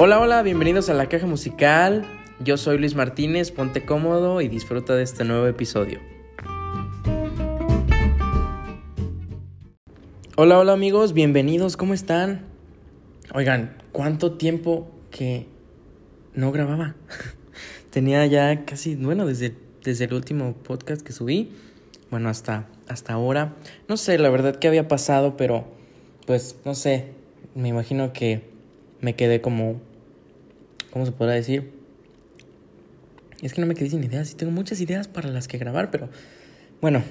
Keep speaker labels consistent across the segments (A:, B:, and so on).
A: Hola, hola, bienvenidos a la caja musical. Yo soy Luis Martínez, ponte cómodo y disfruta de este nuevo episodio. Hola, hola amigos, bienvenidos, ¿cómo están? Oigan, ¿cuánto tiempo que no grababa? Tenía ya casi, bueno, desde, desde el último podcast que subí, bueno, hasta, hasta ahora. No sé la verdad qué había pasado, pero pues no sé, me imagino que me quedé como ¿cómo se podrá decir? Es que no me quedé sin ideas y tengo muchas ideas para las que grabar, pero bueno,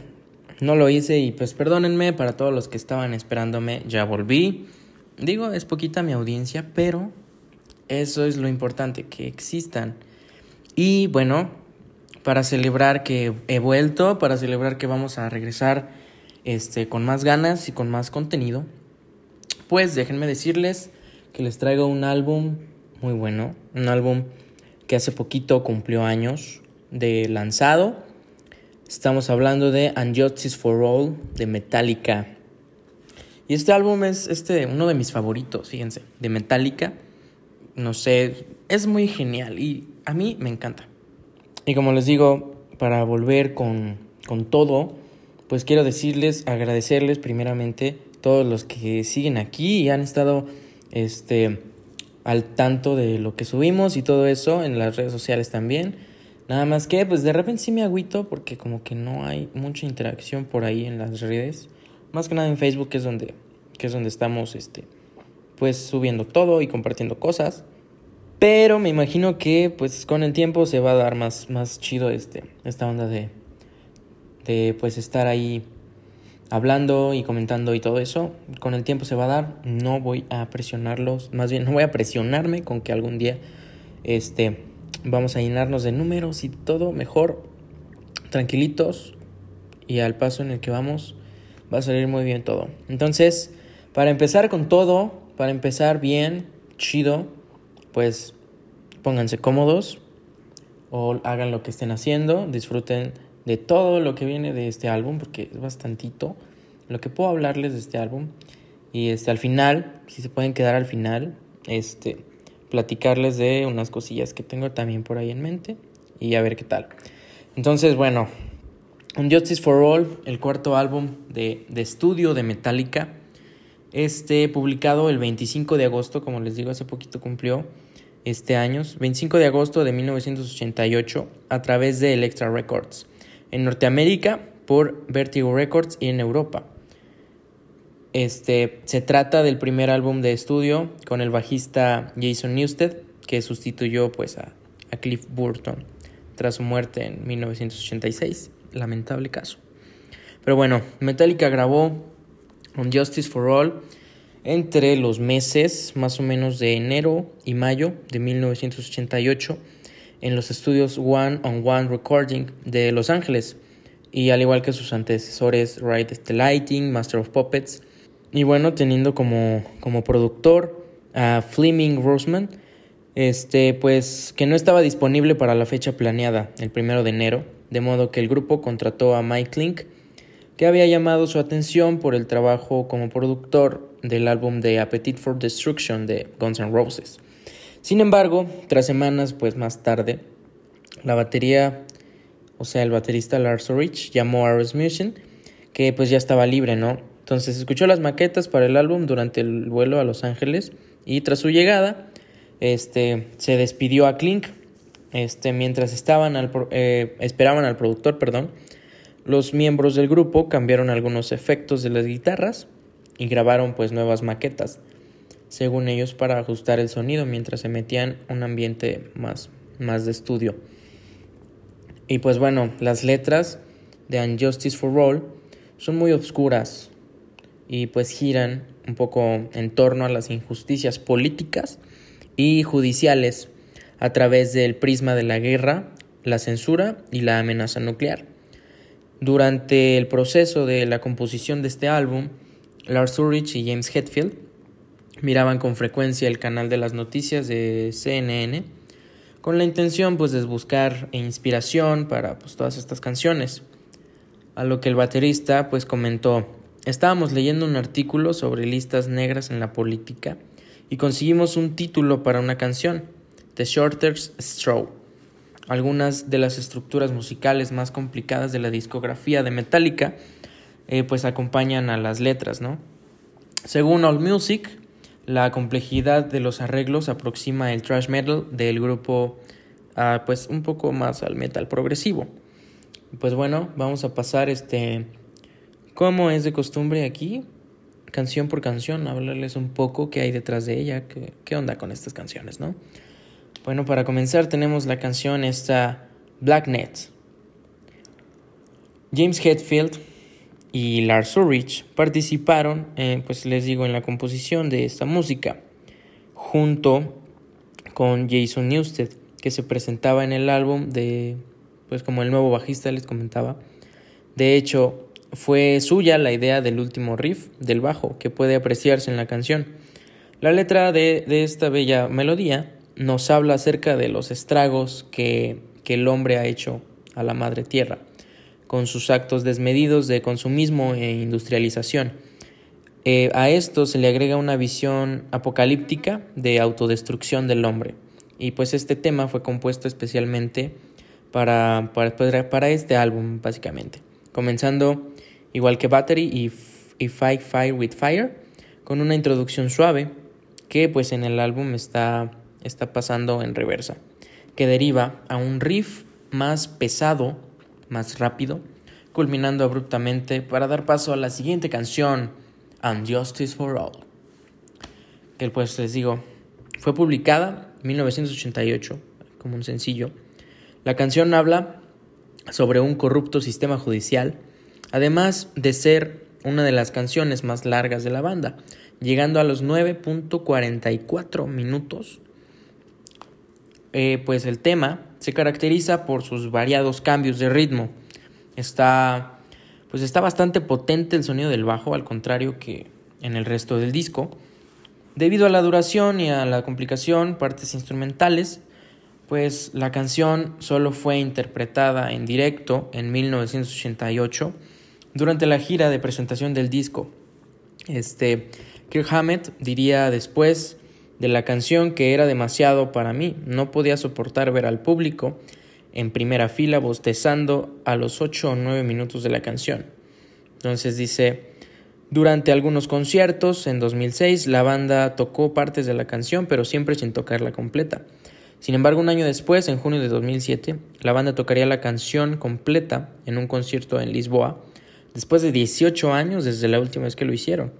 A: no lo hice y pues perdónenme para todos los que estaban esperándome, ya volví. Digo, es poquita mi audiencia, pero eso es lo importante, que existan. Y bueno, para celebrar que he vuelto, para celebrar que vamos a regresar este, con más ganas y con más contenido, pues déjenme decirles que les traigo un álbum muy bueno. Un álbum que hace poquito cumplió años de lanzado. Estamos hablando de Justice for All de Metallica. Y este álbum es este, uno de mis favoritos, fíjense, de Metallica. No sé, es muy genial y a mí me encanta. Y como les digo, para volver con, con todo, pues quiero decirles, agradecerles primeramente todos los que siguen aquí y han estado este, al tanto de lo que subimos y todo eso en las redes sociales también. Nada más que, pues de repente sí me agüito porque como que no hay mucha interacción por ahí en las redes. Más que nada en Facebook, que es donde, que es donde estamos, este, pues subiendo todo y compartiendo cosas. Pero me imagino que, pues con el tiempo se va a dar más, más chido este, esta onda de, de, pues estar ahí hablando y comentando y todo eso, con el tiempo se va a dar. No voy a presionarlos, más bien no voy a presionarme con que algún día este vamos a llenarnos de números y todo mejor tranquilitos y al paso en el que vamos va a salir muy bien todo. Entonces, para empezar con todo, para empezar bien, chido, pues pónganse cómodos o hagan lo que estén haciendo, disfruten de todo lo que viene de este álbum, porque es bastantito lo que puedo hablarles de este álbum. Y este, al final, si se pueden quedar al final, este, platicarles de unas cosillas que tengo también por ahí en mente y a ver qué tal. Entonces, bueno, Justice for All, el cuarto álbum de, de estudio de Metallica, este publicado el 25 de agosto, como les digo, hace poquito cumplió este año, 25 de agosto de 1988, a través de Electra Records en Norteamérica por Vertigo Records y en Europa. Este, se trata del primer álbum de estudio con el bajista Jason Newsted, que sustituyó pues, a, a Cliff Burton tras su muerte en 1986. Lamentable caso. Pero bueno, Metallica grabó On Justice for All entre los meses más o menos de enero y mayo de 1988 en los estudios One on One Recording de Los Ángeles, y al igual que sus antecesores Ride the Lighting, Master of Puppets, y bueno, teniendo como, como productor a Fleming Roseman, este, pues que no estaba disponible para la fecha planeada, el primero de enero, de modo que el grupo contrató a Mike Link, que había llamado su atención por el trabajo como productor del álbum de Appetite for Destruction de Guns N' Roses. Sin embargo, tras semanas pues más tarde, la batería, o sea, el baterista Lars Ulrich llamó a Rasmussen, que pues ya estaba libre, ¿no? Entonces escuchó las maquetas para el álbum durante el vuelo a Los Ángeles y tras su llegada, este, se despidió a Klink, este, mientras estaban al, eh, esperaban al productor, perdón, los miembros del grupo cambiaron algunos efectos de las guitarras y grabaron pues nuevas maquetas según ellos, para ajustar el sonido mientras se metían un ambiente más, más de estudio. Y pues bueno, las letras de Unjustice for All son muy oscuras y pues giran un poco en torno a las injusticias políticas y judiciales a través del prisma de la guerra, la censura y la amenaza nuclear. Durante el proceso de la composición de este álbum, Lars Ulrich y James Hetfield miraban con frecuencia el canal de las noticias de CNN con la intención pues de buscar inspiración para pues, todas estas canciones. A lo que el baterista pues comentó, estábamos leyendo un artículo sobre listas negras en la política y conseguimos un título para una canción, The Shorter's Straw. Algunas de las estructuras musicales más complicadas de la discografía de Metallica eh, pues acompañan a las letras, ¿no? Según AllMusic, la complejidad de los arreglos aproxima el thrash metal del grupo pues un poco más al metal progresivo. Pues bueno, vamos a pasar este como es de costumbre aquí, canción por canción, hablarles un poco qué hay detrás de ella, qué, qué onda con estas canciones, ¿no? Bueno, para comenzar tenemos la canción esta Black Net. James Hetfield y Lars Ulrich participaron, eh, pues les digo, en la composición de esta música, junto con Jason Newsted, que se presentaba en el álbum de, pues como el nuevo bajista les comentaba. De hecho, fue suya la idea del último riff del bajo que puede apreciarse en la canción. La letra de, de esta bella melodía nos habla acerca de los estragos que, que el hombre ha hecho a la madre tierra con sus actos desmedidos de consumismo e industrialización. Eh, a esto se le agrega una visión apocalíptica de autodestrucción del hombre. Y pues este tema fue compuesto especialmente para, para, para este álbum, básicamente. Comenzando igual que Battery y, y Fight Fire with Fire, con una introducción suave que pues en el álbum está, está pasando en reversa, que deriva a un riff más pesado más rápido, culminando abruptamente para dar paso a la siguiente canción, And Justice for All, que pues les digo, fue publicada en 1988 como un sencillo. La canción habla sobre un corrupto sistema judicial, además de ser una de las canciones más largas de la banda, llegando a los 9.44 minutos. Eh, pues el tema se caracteriza por sus variados cambios de ritmo. Está, pues está bastante potente el sonido del bajo, al contrario que en el resto del disco. Debido a la duración y a la complicación, partes instrumentales, pues la canción solo fue interpretada en directo en 1988 durante la gira de presentación del disco. Este, Kirk Hammett diría después de la canción que era demasiado para mí. No podía soportar ver al público en primera fila bostezando a los 8 o 9 minutos de la canción. Entonces dice, durante algunos conciertos en 2006 la banda tocó partes de la canción pero siempre sin tocarla completa. Sin embargo, un año después, en junio de 2007, la banda tocaría la canción completa en un concierto en Lisboa, después de 18 años desde la última vez que lo hicieron.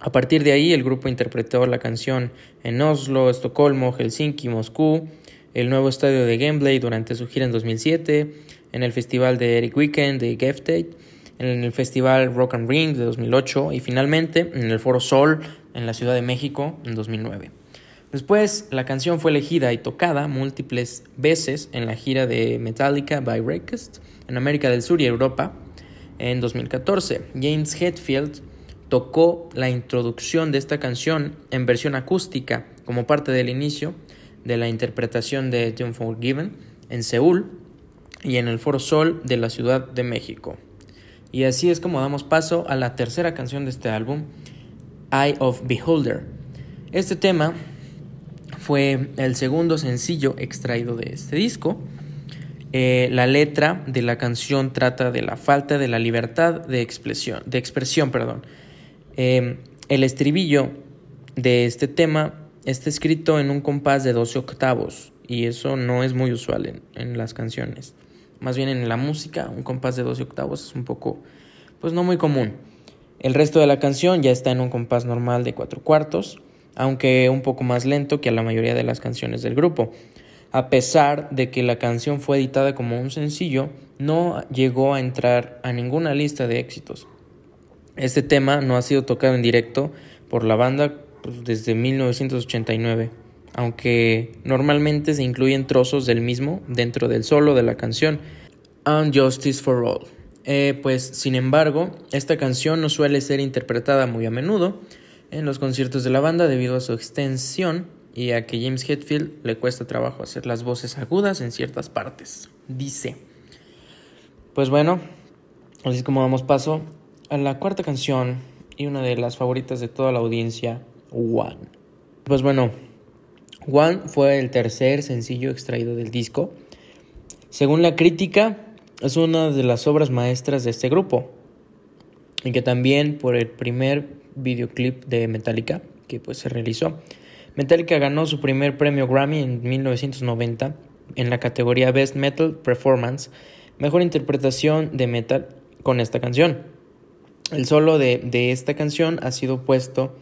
A: A partir de ahí, el grupo interpretó la canción en Oslo, Estocolmo, Helsinki, Moscú, el nuevo estadio de Gameplay durante su gira en 2007, en el festival de Eric Weekend de Geftate, en el festival Rock and Ring de 2008 y finalmente en el Foro Sol en la Ciudad de México en 2009. Después, la canción fue elegida y tocada múltiples veces en la gira de Metallica by Breakfast en América del Sur y Europa en 2014. James Hetfield tocó la introducción de esta canción en versión acústica como parte del inicio de la interpretación de The Unforgiven en Seúl y en el Foro Sol de la Ciudad de México. Y así es como damos paso a la tercera canción de este álbum, Eye of Beholder. Este tema fue el segundo sencillo extraído de este disco. Eh, la letra de la canción trata de la falta de la libertad de expresión, de expresión perdón, Em, el estribillo de este tema está escrito en un compás de 12 octavos y eso no es muy usual en, en, las canciones. Más bien en la música, un compás de 12 octavos es un poco, pues no muy común. El resto de la canción ya está en un compás normal de 4 cuartos, aunque un poco más lento que a la mayoría de las canciones del grupo. A pesar de que la canción fue editada como un sencillo, no llegó a entrar a ninguna lista de éxitos. Este tema no ha sido tocado en directo por la banda pues, desde 1989, aunque normalmente se incluyen trozos del mismo dentro del solo de la canción And Justice for All. Eh, pues sin embargo, esta canción no suele ser interpretada muy a menudo en los conciertos de la banda debido a su extensión y a que James Hetfield le cuesta trabajo hacer las voces agudas en ciertas partes. Dice. Pues bueno, así es como damos paso a la cuarta canción y una de las favoritas de toda la audiencia, One. Pues bueno, One fue el tercer sencillo extraído del disco. Según la crítica, es una de las obras maestras de este grupo. Y que también por el primer videoclip de Metallica que pues se realizó. Metallica ganó su primer premio Grammy en 1990 en la categoría Best Metal Performance, mejor interpretación de metal con esta canción. El solo de, de esta canción ha sido puesto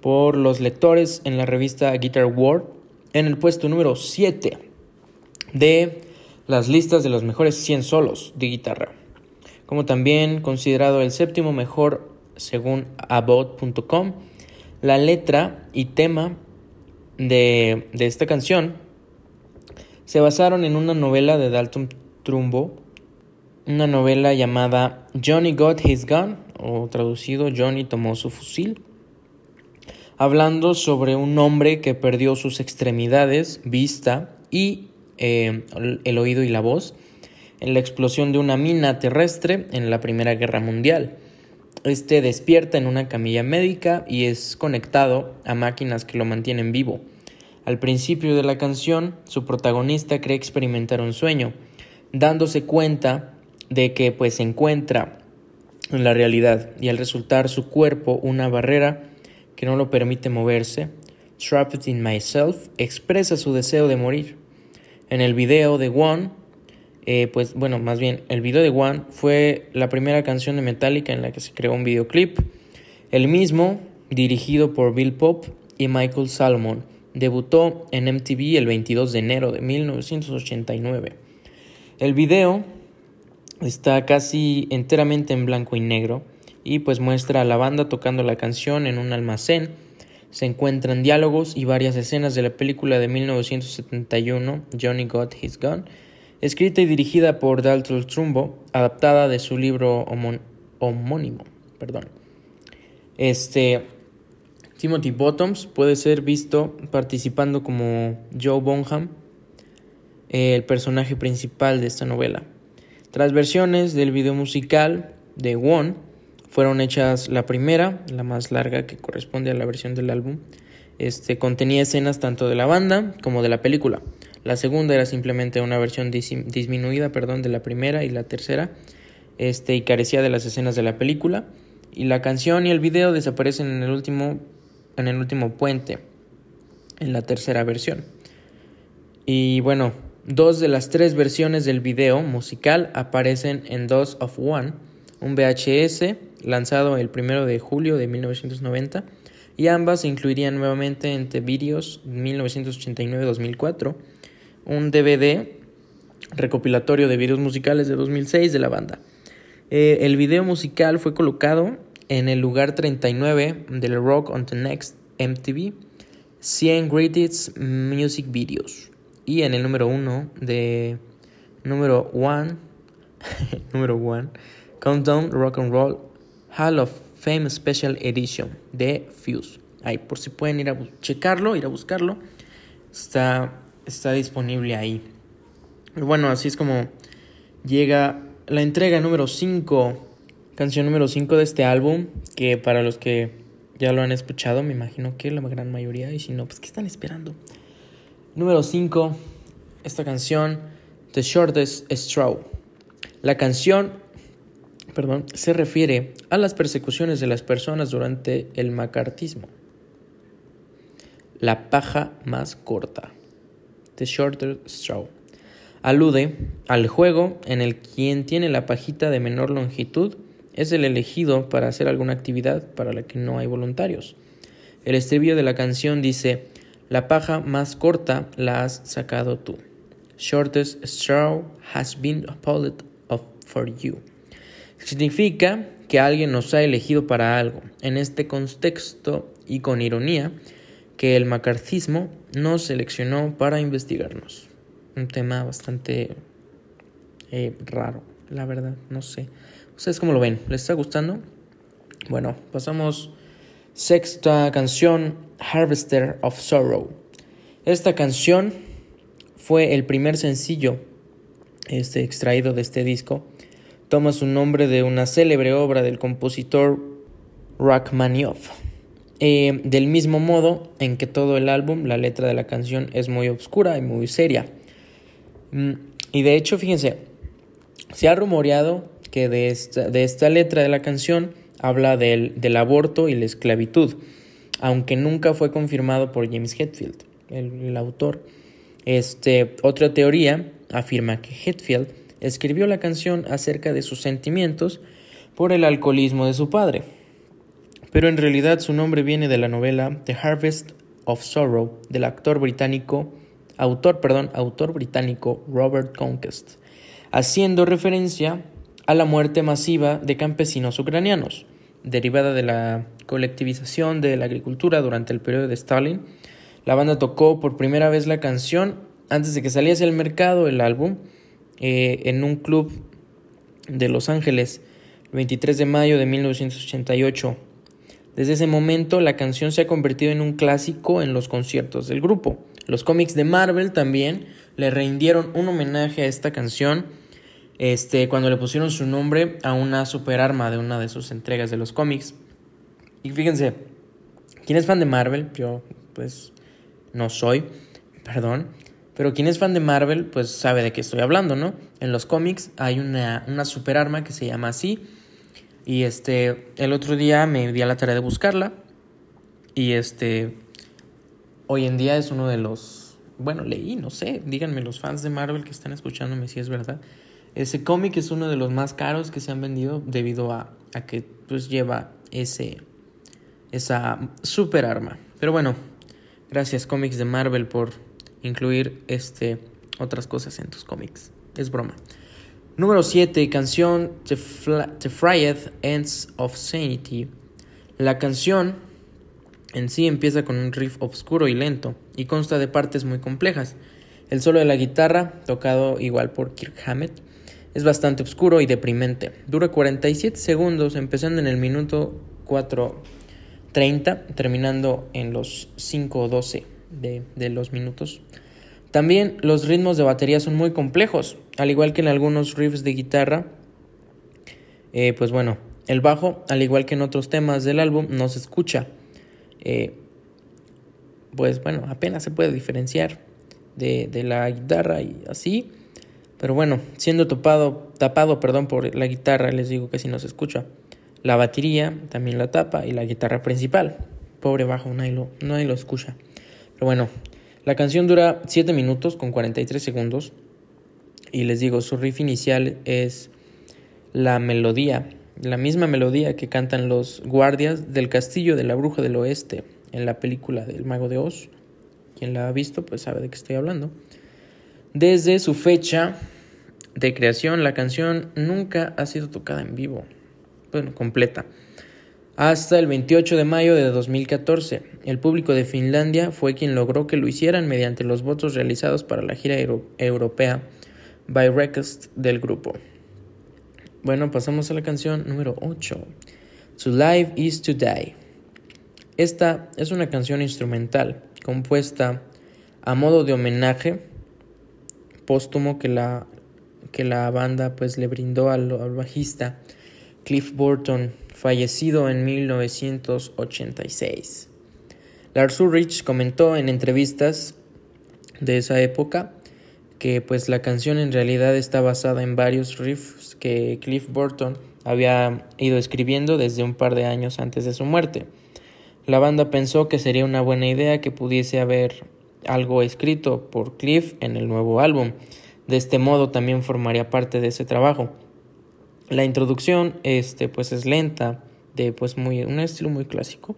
A: por los lectores en la revista Guitar World en el puesto número 7 de las listas de los mejores 100 solos de guitarra, como también considerado el séptimo mejor según About.com. La letra y tema de, de, esta canción se basaron en una novela de Dalton Trumbo, una novela llamada Johnny Got His Gun, o traducido Johnny tomó su fusil, hablando sobre un hombre que perdió sus extremidades, vista y eh, el oído y la voz en la explosión de una mina terrestre en la Primera Guerra Mundial. Este despierta en una camilla médica y es conectado a máquinas que lo mantienen vivo. Al principio de la canción, su protagonista cree experimentar un sueño, dándose cuenta de que pues se encuentra en la realidad y al resultar su cuerpo una barrera que no lo permite moverse, Trapped in Myself expresa su deseo de morir. En el video de One, eh, pues bueno, más bien, el video de One fue la primera canción de Metallica en la que se creó un videoclip. El mismo, dirigido por Bill Pope y Michael Salomon, debutó en MTV el 22 de enero de 1989. El video está casi enteramente en blanco y negro y pues muestra a la banda tocando la canción en un almacén. Se encuentran diálogos y varias escenas de la película de 1971 Johnny Got His Gun, escrita y dirigida por Dalton Trumbo, adaptada de su libro homónimo. Perdón. Este Timothy Bottoms puede ser visto participando como Joe Bonham, el personaje principal de esta novela. Tras versiones del video musical de One, fueron hechas la primera, la más larga que corresponde a la versión del álbum. Este contenía escenas tanto de la banda como de la película. La segunda era simplemente una versión disminuida, perdón, de la primera y la tercera, este y carecía de las escenas de la película. Y la canción y el video desaparecen en el último, en el último puente, en la tercera versión. Y bueno, dos de las tres versiones del video musical aparecen en Dos of One, un VHS lanzado el 1 de julio de 1990, y ambas se incluirían nuevamente en The Videos 1989-2004, un DVD recopilatorio de videos musicales de 2006 de la banda. Eh, el video musical fue colocado en el lugar 39 del Rock on the Next MTV 100 Greatest Music Videos y en el número 1 de número 1 número 1 Countdown Rock and Roll Hall of Fame Special Edition de Fuse. Ahí por si pueden ir a checarlo, ir a buscarlo. Está, está disponible ahí. bueno, así es como llega la entrega número 5, canción número 5 de este álbum, que para los que ya lo han escuchado, me imagino que la gran mayoría, y si no, pues ¿qué están esperando? Número 5, esta canción, The Shortest Straw. La canción perdón, se refiere a las persecuciones de las personas durante el macartismo. La paja más corta, The Shorter Straw, alude al juego en el quien tiene la pajita de menor longitud es el elegido para hacer alguna actividad para la que no hay voluntarios. El estribillo de la canción dice, la paja más corta la has sacado tú. Shortest straw has been pulled off for you. Significa que alguien nos ha elegido para algo. En este contexto y con ironía, que el macarcismo nos seleccionó para investigarnos. Un tema bastante eh, raro, la verdad, no sé. ¿Ustedes cómo lo ven? ¿Les está gustando? Bueno, pasamos sexta canción, Harvester of Sorrow. Esta canción fue el primer sencillo este, extraído de este disco toma su nombre de una célebre obra del compositor Rachmaninoff. eh, del mismo modo en que todo el álbum, la letra de la canción es muy oscura y muy seria. Mm, y de hecho, fíjense, se ha rumoreado que de esta, de esta letra de la canción habla del, del, aborto y la esclavitud, aunque nunca fue confirmado por James Hetfield, el, autor. Este, otra teoría afirma que Hetfield escribió la canción acerca de sus sentimientos por el alcoholismo de su padre pero en realidad su nombre viene de la novela The Harvest of Sorrow del actor británico, autor, perdón, autor británico Robert Conquest, haciendo referencia a la muerte masiva de campesinos ucranianos, derivada de la colectivización de la agricultura durante el periodo de Stalin. La banda tocó por primera vez la canción antes de que saliese al mercado el álbum eh, en un club de Los Ángeles el 23 de mayo de 1988 desde ese momento la canción se ha convertido en un clásico en los conciertos del grupo. Los cómics de Marvel también le rindieron un homenaje a esta canción este, cuando le pusieron su nombre a una superarma de una de sus entregas de los cómics. Y fíjense, ¿quién es fan de Marvel? Yo pues no soy, perdón. Pero quien es fan de Marvel pues sabe de qué estoy hablando, ¿no? En los cómics hay una, una superarma que se llama así y este, el otro día me di a la tarea de buscarla. Y este, hoy en día es uno de los, bueno, leí, no sé, díganme los fans de Marvel que están escuchándome si es verdad. Ese cómic es uno de los más caros que se han vendido debido a, que pues lleva ese, esa super arma. Pero bueno, gracias cómics de Marvel por incluir este, otras cosas en tus cómics. Es broma. Número 7. Canción The, The Ends of Sanity. La canción en sí empieza con un riff oscuro y lento y consta de partes muy complejas. El solo de la guitarra, tocado igual por Kirk Hammett, es bastante oscuro y deprimente. Dura 47 segundos, empezando en el minuto 4.30, terminando en los 5.12 de, de los minutos. También los ritmos de batería son muy complejos, al igual que en algunos riffs de guitarra. Eh, pues bueno, el bajo, al igual que en otros temas del álbum, no se escucha. Eh, pues bueno, apenas se puede diferenciar de, de, la guitarra y así. Pero bueno, siendo topado, tapado perdón, por la guitarra, les digo que si no se escucha. La batería también la tapa y la guitarra principal. Pobre bajo, nadie lo, nadie lo escucha. Pero bueno, la canción dura 7 minutos con 43 segundos y les digo, su riff inicial es la melodía, la misma melodía que cantan los guardias del castillo de la bruja del oeste en la película del mago de Oz. Quien la ha visto pues sabe de qué estoy hablando. Desde su fecha de creación, la canción nunca ha sido tocada en vivo, bueno, completa hasta el 28 de mayo de 2014. El público de Finlandia fue quien logró que lo hicieran mediante los votos realizados para la gira europea by Request del grupo. Bueno, pasamos a la canción número 8. To Live is to Die. Esta es una canción instrumental compuesta a modo de homenaje póstumo que la, que la banda pues le brindó al, al bajista Cliff Burton fallecido en 1986. Lars Ulrich comentó en entrevistas de esa época que pues la canción en realidad está basada en varios riffs que Cliff Burton había ido escribiendo desde un par de años antes de su muerte. La banda pensó que sería una buena idea que pudiese haber algo escrito por Cliff en el nuevo álbum. De este modo también formaría parte de ese trabajo. La introducción este, pues es lenta, de pues muy, un estilo muy clásico.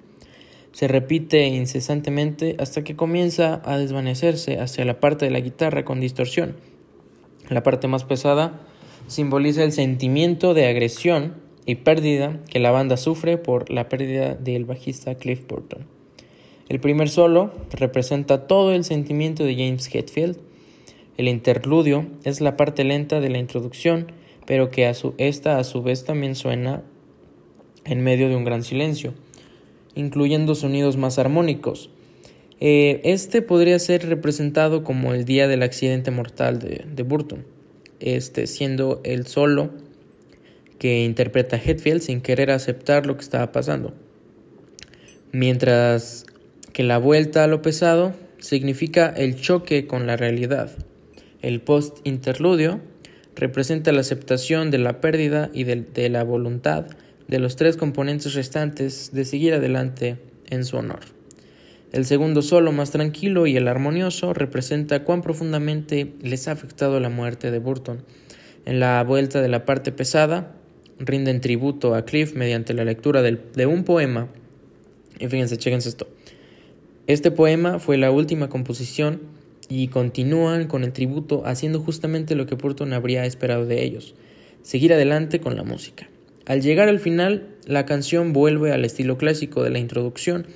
A: Se repite incesantemente hasta que comienza a desvanecerse hacia la parte de la guitarra con distorsión. La parte más pesada simboliza el sentimiento de agresión y pérdida que la banda sufre por la pérdida del bajista Cliff Burton. El primer solo representa todo el sentimiento de James Hetfield. El interludio es la parte lenta de la introducción pero que a su, esta a su vez también suena en medio de un gran silencio, incluyendo sonidos más armónicos. Eh, este podría ser representado como el día del accidente mortal de, de Burton, este siendo el solo que interpreta Hetfield sin querer aceptar lo que estaba pasando. mientras que la vuelta a lo pesado significa el choque con la realidad. El post-interludio representa la aceptación de la pérdida y de, la voluntad de los tres componentes restantes de seguir adelante en su honor. El segundo solo, más tranquilo y el armonioso, representa cuán profundamente les ha afectado la muerte de Burton. En la vuelta de la parte pesada, rinden tributo a Cliff mediante la lectura de un poema. Y fíjense, chéquense esto. Este poema fue la última composición y continúan con el tributo haciendo justamente lo que Burton habría esperado de ellos, seguir adelante con la música. Al llegar al final, la canción vuelve al estilo clásico de la introducción,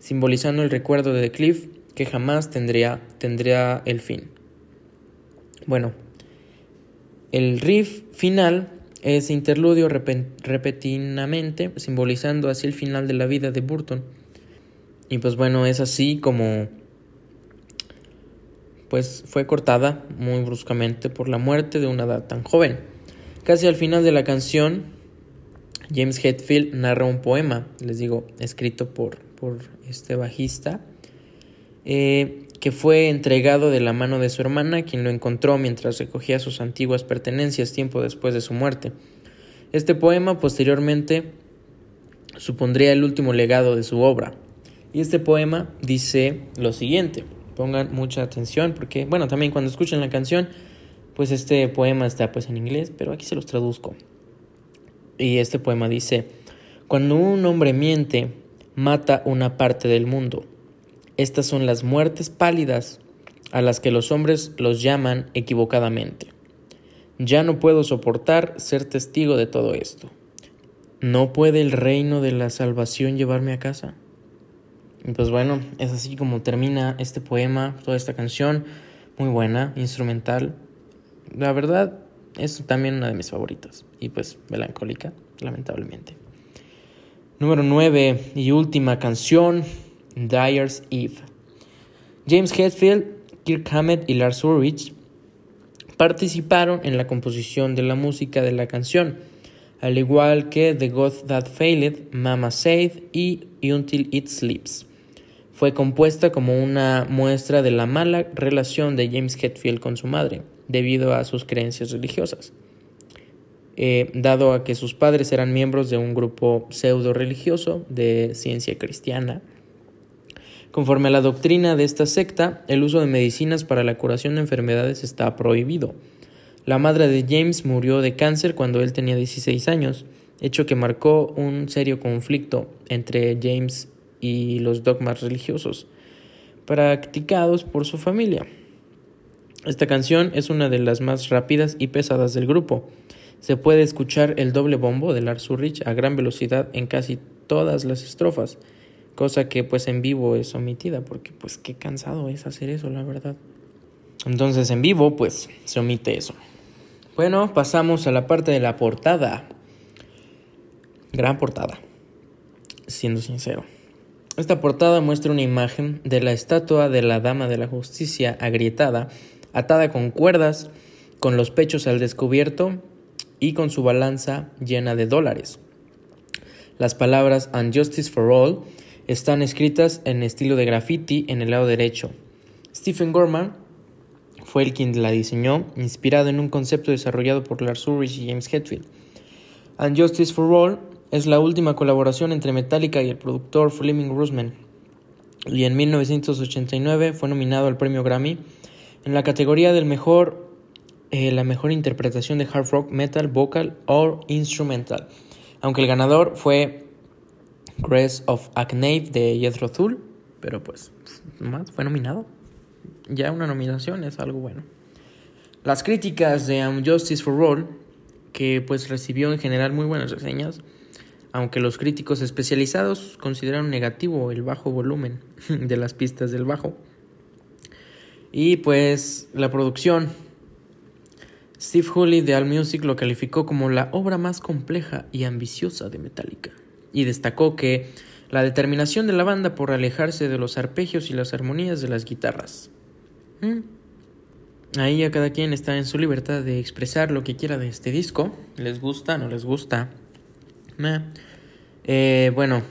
A: simbolizando el recuerdo de Cliff que jamás tendría, tendría el fin. Bueno, el riff final es interludio repentinamente, simbolizando así el final de la vida de Burton. Y pues bueno, es así como pues fue cortada muy bruscamente por la muerte de una edad tan joven. Casi al final de la canción, James Hetfield narra un poema, les digo, escrito por, por este bajista, eh, que fue entregado de la mano de su hermana, quien lo encontró mientras recogía sus antiguas pertenencias tiempo después de su muerte. Este poema posteriormente supondría el último legado de su obra. Y este poema dice lo siguiente, pongan mucha atención porque, bueno, también cuando escuchen la canción, pues este poema está pues en inglés, pero aquí se los traduzco. Y este poema dice, cuando un hombre miente, mata una parte del mundo estas son las muertes pálidas a las que los hombres los llaman equivocadamente. Ya no puedo soportar ser testigo de todo esto. ¿No puede el reino de la salvación llevarme a casa? Y pues bueno, es así como termina este poema, toda esta canción, muy buena, instrumental. La verdad, es también una de mis favoritas. Y pues melancólica, lamentablemente. Número 9 y última canción Dyer's Eve. James Hetfield, Kirk Hammett y Lars Ulrich participaron en la composición de la música de la canción, al igual que The God That Failed, Mama Said y Until It Sleeps. Fue compuesta como una muestra de la mala relación de James Hetfield con su madre, debido a sus creencias religiosas. Eh, dado a que sus padres eran miembros de un grupo pseudo religioso de ciencia cristiana, Conforme a la doctrina de esta secta, el uso de medicinas para la curación de enfermedades está prohibido. La madre de James murió de cáncer cuando él tenía 16 años, hecho que marcó un serio conflicto entre James y los dogmas religiosos practicados por su familia. Esta canción es una de las más rápidas y pesadas del grupo. Se puede escuchar el doble bombo de Lars Ulrich a gran velocidad en casi todas las estrofas cosa que pues en vivo es omitida porque pues qué cansado es hacer eso la verdad entonces en vivo pues se omite eso bueno pasamos a la parte de la portada gran portada siendo sincero esta portada muestra una imagen de la estatua de la dama de la justicia agrietada atada con cuerdas con los pechos al descubierto y con su balanza llena de dólares las palabras and justice for all están escritas en estilo de graffiti en el lado derecho. Stephen Gorman fue el quien la diseñó, inspirado en un concepto desarrollado por Lars Ulrich y James Hetfield. And Justice for All es la última colaboración entre Metallica y el productor Fleming Rusman, y en 1989 fue nominado al premio Grammy en la categoría del mejor, eh, la mejor interpretación de hard rock, metal, vocal o instrumental, aunque el ganador fue Grace of Acnave de Jethro Tull, pero pues más fue nominado. Ya una nominación es algo bueno. Las críticas de Justice for All, que pues recibió en general muy buenas reseñas, aunque los críticos especializados consideraron negativo el bajo volumen de las pistas del bajo. Y pues la producción. Steve Hooley de AllMusic lo calificó como la obra más compleja y ambiciosa de Metallica y destacó que la determinación de la banda por alejarse de los arpegios y las armonías de las guitarras. Mm. Ahí ya cada quien está en su libertad de expresar lo que quiera de este disco. ¿Les gusta? ¿No les gusta? Eh, bueno,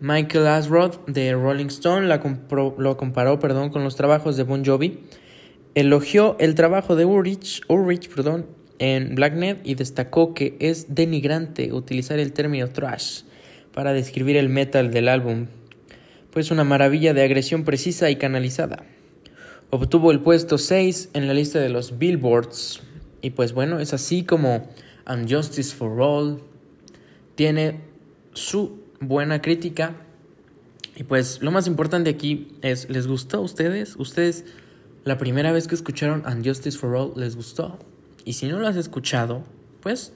A: Michael Asrod de Rolling Stone lo comparó perdón, con los trabajos de Bon Jovi. Elogió el trabajo de Ulrich, Ulrich perdón, en Blacknet y destacó que es denigrante utilizar el término trash para describir el metal del álbum, pues una maravilla de agresión precisa y canalizada. Obtuvo el puesto 6 en la lista de los Billboards y pues bueno, es así como Unjustice for All tiene su buena crítica y pues lo más importante aquí es, ¿les gustó a ustedes? ¿Ustedes la primera vez que escucharon Unjustice for All les gustó? Y si no lo has escuchado, pues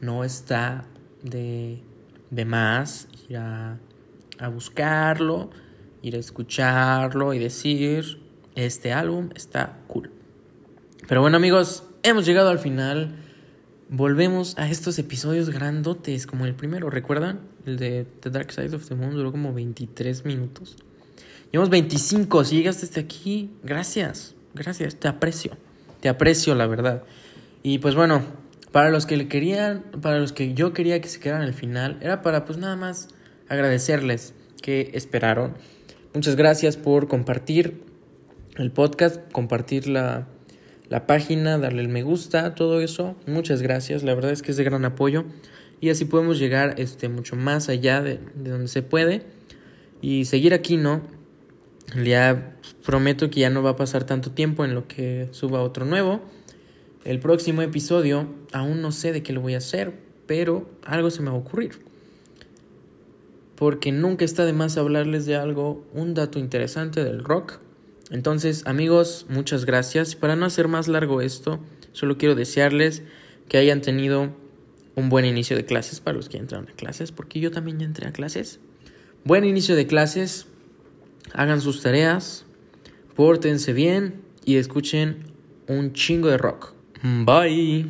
A: no está de, de más ir a, a buscarlo, ir a escucharlo y decir, este álbum está cool. Pero bueno amigos, hemos llegado al final. Volvemos a estos episodios grandotes como el primero, ¿recuerdan? El de The Dark Side of the Moon duró como 23 minutos. Llevamos 25, si llegaste hasta aquí, gracias, gracias, te aprecio, te aprecio la verdad. Y pues bueno, para los que le querían, para los que yo quería que se quedaran al final, era para pues nada más agradecerles que esperaron. Muchas gracias por compartir el podcast, compartir la, la página, darle el me gusta, todo eso. Muchas gracias, la verdad es que es de gran apoyo. Y así podemos llegar este, mucho más allá de, de donde se puede. Y seguir aquí, ¿no? Ya prometo que ya no va a pasar tanto tiempo en lo que suba otro nuevo. El próximo episodio aún no sé de qué lo voy a hacer, pero algo se me va a ocurrir. Porque nunca está de más hablarles de algo, un dato interesante del rock. Entonces, amigos, muchas gracias. Para no hacer más largo esto, solo quiero desearles que hayan tenido un buen inicio de clases para los que entraron a clases, porque yo también ya entré a clases. Buen inicio de clases, hagan sus tareas, pórtense bien y escuchen un chingo de rock. Bye.